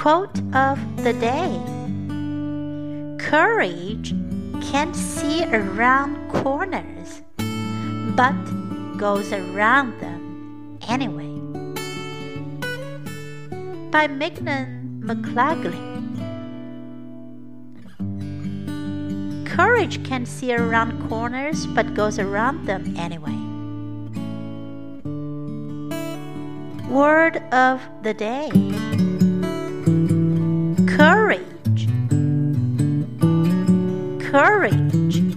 Quote of the day Courage can't see around corners, but goes around them anyway. By Mignon McLaughlin. Courage can't see around corners but goes around them anyway. Word of the day Courage.